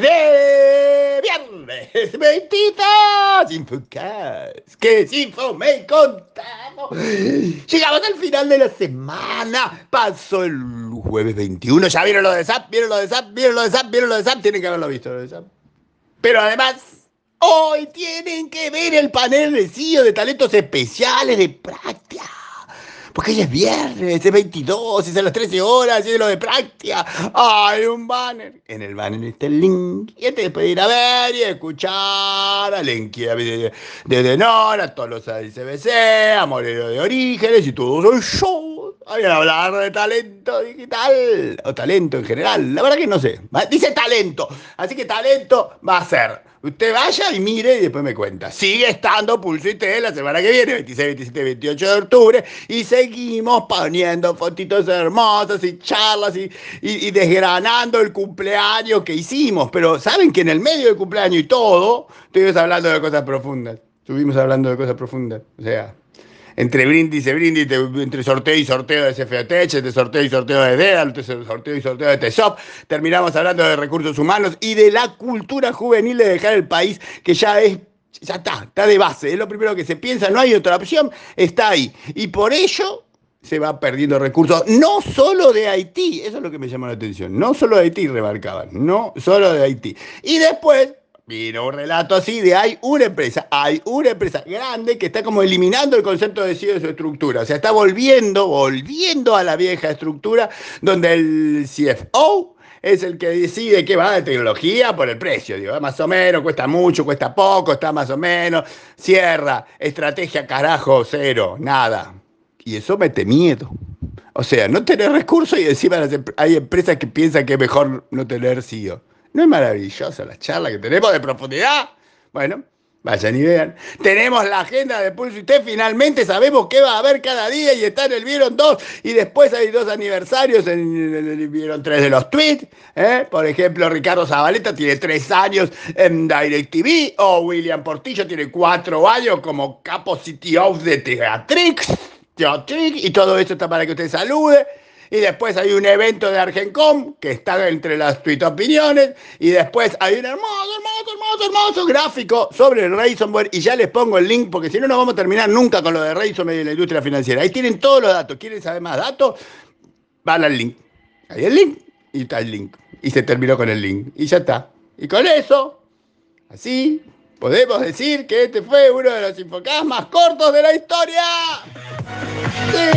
de viernes 22 Infocast que Info me contamos llegamos al final de la semana pasó el jueves 21 ya vieron lo de SAP vieron lo de SAP vieron lo de SAP vieron lo de SAP tienen que haberlo visto lo de SAP pero además hoy tienen que ver el panel de CEO de talentos especiales de práctica porque hoy es viernes, es 22, es a las 13 horas, es lo de práctica. Hay un banner. En el banner está el link. Y te puede ir a ver y escuchar a Lenky de, de Denor, a todos los CBC, a Moreno de Orígenes y todo eso yo. Voy a hablar de talento digital o talento en general. La verdad que no sé. Dice talento. Así que talento va a ser Usted vaya y mire y después me cuenta. Sigue estando Pulso y T la semana que viene, 26, 27, 28 de octubre, y seguimos poniendo fotitos hermosas y charlas y, y, desgranando el cumpleaños que hicimos. Pero saben que en el medio del cumpleaños y todo, estuvimos hablando de cosas profundas. Estuvimos hablando de cosas profundas. O sea, entre brindis y brindis, entre sorteo y sorteo de CFATech, entre sorteo y sorteo de DEA, entre sorteo y sorteo de TESOP, terminamos hablando de recursos humanos y de la cultura juvenil de dejar el país, que ya es ya está, está de base, es lo primero que se piensa, no hay otra opción, está ahí. Y por ello se va perdiendo recursos, no solo de Haití, eso es lo que me llamó la atención, no solo de Haití remarcaban, no solo de Haití. Y después Vino un relato así de hay una empresa, hay una empresa grande que está como eliminando el concepto de CEO de su estructura. O sea, está volviendo, volviendo a la vieja estructura donde el CFO es el que decide qué va de tecnología por el precio. Digo, más o menos, cuesta mucho, cuesta poco, está más o menos, cierra, estrategia carajo, cero, nada. Y eso mete miedo. O sea, no tener recursos y encima hay empresas que piensan que es mejor no tener CEO. ¿No es maravillosa la charla que tenemos de profundidad? Bueno, vayan y vean. Tenemos la agenda de Pulso y T, finalmente sabemos qué va a haber cada día y está en el Vieron 2 y después hay dos aniversarios en el Vieron 3 de los tweets. ¿eh? Por ejemplo, Ricardo Zabaleta tiene tres años en DirecTV o William Portillo tiene cuatro años como capo CTO de Teatrix. Teatrix y todo esto está para que usted salude. Y después hay un evento de Argencom que está entre las tweet opiniones. Y después hay un hermoso, hermoso, hermoso, hermoso gráfico sobre el Ransomware. Y ya les pongo el link porque si no, no vamos a terminar nunca con lo de Ransomware y la industria financiera. Ahí tienen todos los datos. ¿Quieren saber más datos? Van al link. Ahí el link y está el link. Y se terminó con el link. Y ya está. Y con eso, así, podemos decir que este fue uno de los infocasts más cortos de la historia. Yeah.